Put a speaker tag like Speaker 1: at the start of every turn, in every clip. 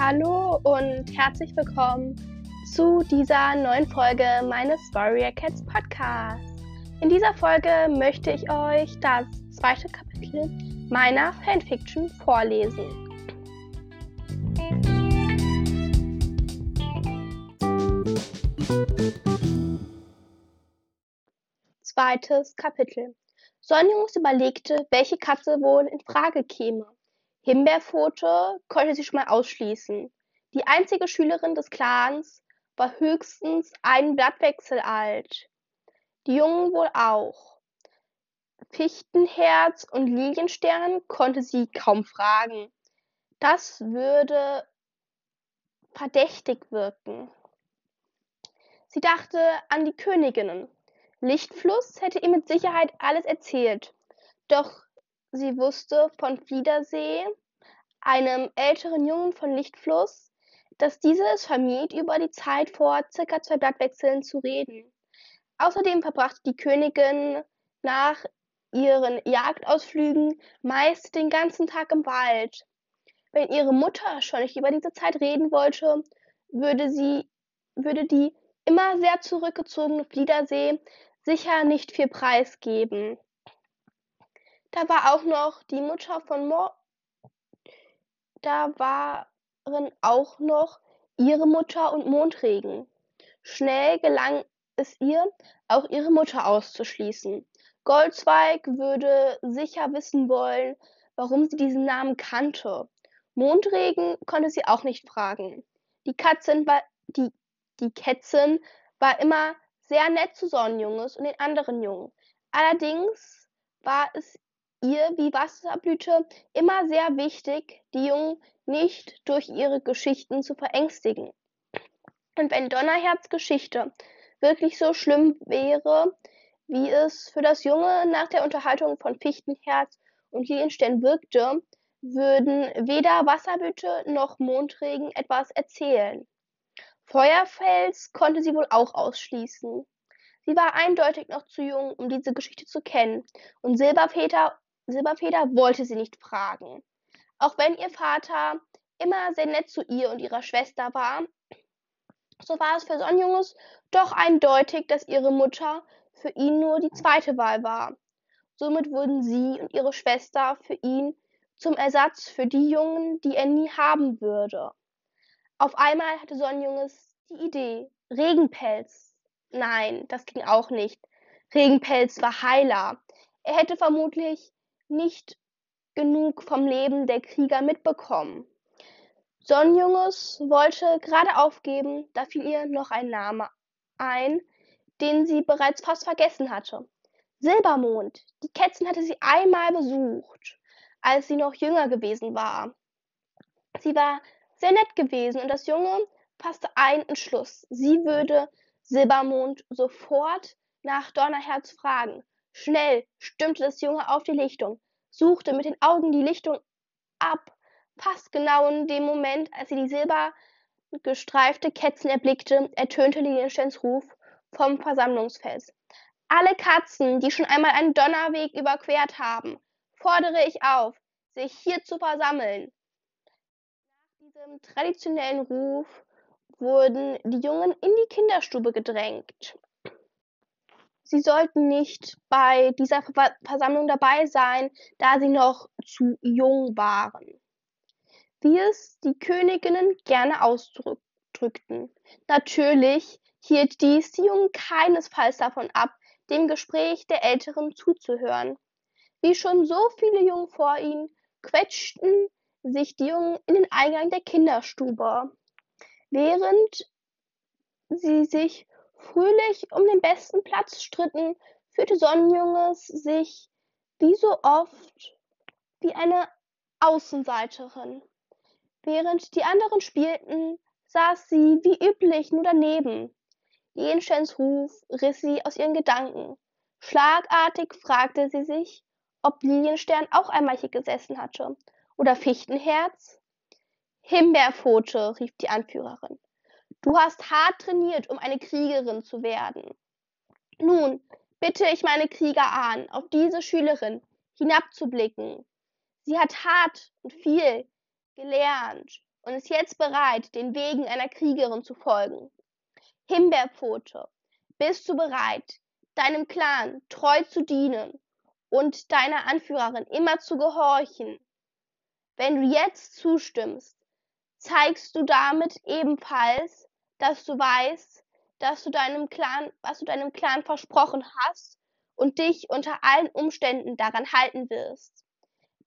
Speaker 1: Hallo und herzlich willkommen zu dieser neuen Folge meines Warrior Cats Podcasts. In dieser Folge möchte ich euch das zweite Kapitel meiner Fanfiction vorlesen. Zweites Kapitel. Sonjus überlegte, welche Katze wohl in Frage käme. Himbeerpfote konnte sie schon mal ausschließen. Die einzige Schülerin des Clans war höchstens einen Blattwechsel alt. Die Jungen wohl auch. Fichtenherz und Lilienstern konnte sie kaum fragen. Das würde verdächtig wirken. Sie dachte an die Königinnen. Lichtfluss hätte ihr mit Sicherheit alles erzählt. Doch sie wusste von Fliedersee, einem älteren Jungen von Lichtfluss, dass dieser es vermied, über die Zeit vor circa zwei Blattwechseln zu reden. Außerdem verbrachte die Königin nach ihren Jagdausflügen meist den ganzen Tag im Wald. Wenn ihre Mutter schon nicht über diese Zeit reden wollte, würde sie, würde die immer sehr zurückgezogene Fliedersee sicher nicht viel preisgeben. Da war auch noch die Mutter von Mor da waren auch noch ihre Mutter und Mondregen. Schnell gelang es ihr, auch ihre Mutter auszuschließen. Goldzweig würde sicher wissen wollen, warum sie diesen Namen kannte. Mondregen konnte sie auch nicht fragen. Die Katzin war, die, die Kätzin war immer sehr nett zu Sonnenjunges und den anderen Jungen. Allerdings war es ihr wie Wasserblüte immer sehr wichtig, die Jungen nicht durch ihre Geschichten zu verängstigen. Und wenn Donnerherz Geschichte wirklich so schlimm wäre, wie es für das Junge nach der Unterhaltung von Fichtenherz und Lilienstern wirkte, würden weder Wasserblüte noch Mondregen etwas erzählen. Feuerfels konnte sie wohl auch ausschließen. Sie war eindeutig noch zu jung, um diese Geschichte zu kennen, und Silberfeder Silberfeder wollte sie nicht fragen. Auch wenn ihr Vater immer sehr nett zu ihr und ihrer Schwester war, so war es für Sonnjunges doch eindeutig, dass ihre Mutter für ihn nur die zweite Wahl war. Somit wurden sie und ihre Schwester für ihn zum Ersatz für die Jungen, die er nie haben würde. Auf einmal hatte Sonnjunges die Idee, Regenpelz. Nein, das ging auch nicht. Regenpelz war Heiler. Er hätte vermutlich nicht genug vom Leben der Krieger mitbekommen. Sonnjunges wollte gerade aufgeben, da fiel ihr noch ein Name ein, den sie bereits fast vergessen hatte. Silbermond. Die Kätzchen hatte sie einmal besucht, als sie noch jünger gewesen war. Sie war sehr nett gewesen und das Junge fasste einen Entschluss. Sie würde Silbermond sofort nach Donnerherz fragen. Schnell stimmte das Junge auf die Lichtung, suchte mit den Augen die Lichtung ab, fast genau in dem Moment, als sie die silbergestreifte Kätzchen erblickte, ertönte Liliensteins Ruf vom Versammlungsfest. Alle Katzen, die schon einmal einen Donnerweg überquert haben, fordere ich auf, sich hier zu versammeln. Nach diesem traditionellen Ruf wurden die Jungen in die Kinderstube gedrängt. Sie sollten nicht bei dieser Versammlung dabei sein, da sie noch zu jung waren. Wie es die Königinnen gerne ausdrückten. Natürlich hielt dies die Jungen keinesfalls davon ab, dem Gespräch der Älteren zuzuhören. Wie schon so viele Jungen vor ihnen, quetschten sich die Jungen in den Eingang der Kinderstube. Während sie sich fröhlich um den besten Platz stritten, fühlte Sonnenjunges sich wie so oft wie eine Außenseiterin. Während die anderen spielten, saß sie wie üblich nur daneben. Jenschens Ruf riss sie aus ihren Gedanken. Schlagartig fragte sie sich, ob Lilienstern auch einmal hier gesessen hatte. Oder Fichtenherz? Himbeerpfote, rief die Anführerin. Du hast hart trainiert, um eine Kriegerin zu werden. Nun bitte ich meine Krieger an, auf diese Schülerin hinabzublicken. Sie hat hart und viel gelernt und ist jetzt bereit, den Wegen einer Kriegerin zu folgen. Himbeerpfote, bist du bereit, deinem Clan treu zu dienen und deiner Anführerin immer zu gehorchen? Wenn du jetzt zustimmst, zeigst du damit ebenfalls, dass du weißt, dass du deinem Clan, was du deinem Clan versprochen hast und dich unter allen Umständen daran halten wirst.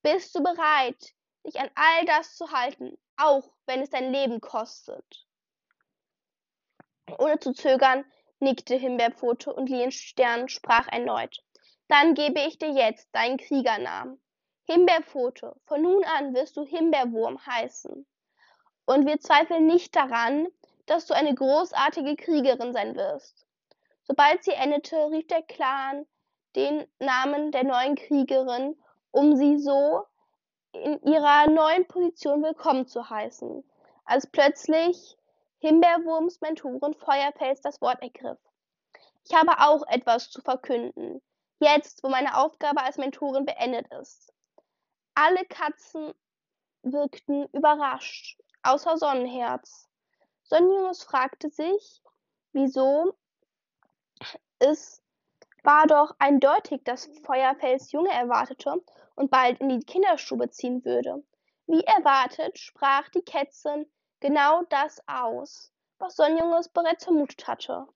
Speaker 1: Bist du bereit, dich an all das zu halten, auch wenn es dein Leben kostet? Ohne zu zögern nickte Himbeerpfote und Lilienstern sprach erneut. Dann gebe ich dir jetzt deinen Kriegernamen. Himbeerpfote, von nun an wirst du Himbeerwurm heißen. Und wir zweifeln nicht daran, dass du eine großartige Kriegerin sein wirst. Sobald sie endete, rief der Clan den Namen der neuen Kriegerin, um sie so in ihrer neuen Position willkommen zu heißen, als plötzlich Himbeerwurms Mentorin Feuerfels das Wort ergriff. Ich habe auch etwas zu verkünden, jetzt, wo meine Aufgabe als Mentorin beendet ist. Alle Katzen wirkten überrascht, außer Sonnenherz. Sonnenjunges fragte sich, wieso es war doch eindeutig, dass Feuerfels Junge erwartete und bald in die Kinderstube ziehen würde. Wie erwartet sprach die Kätzin genau das aus, was Sonnenjunges bereits vermutet hatte.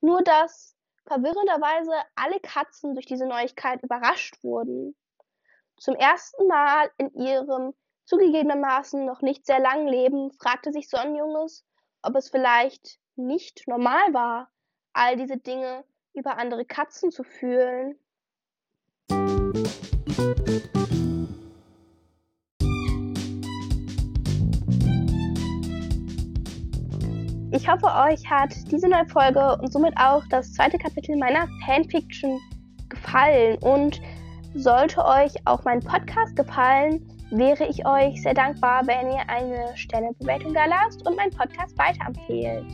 Speaker 1: Nur dass verwirrenderweise alle Katzen durch diese Neuigkeit überrascht wurden. Zum ersten Mal in ihrem zugegebenermaßen noch nicht sehr langen Leben fragte sich Sonnenjunges, ob es vielleicht nicht normal war, all diese Dinge über andere Katzen zu fühlen. Ich hoffe, euch hat diese neue Folge und somit auch das zweite Kapitel meiner Fanfiction gefallen. Und sollte euch auch mein Podcast gefallen, wäre ich euch sehr dankbar, wenn ihr eine Sternebewertung da lasst und meinen Podcast weiterempfehlt.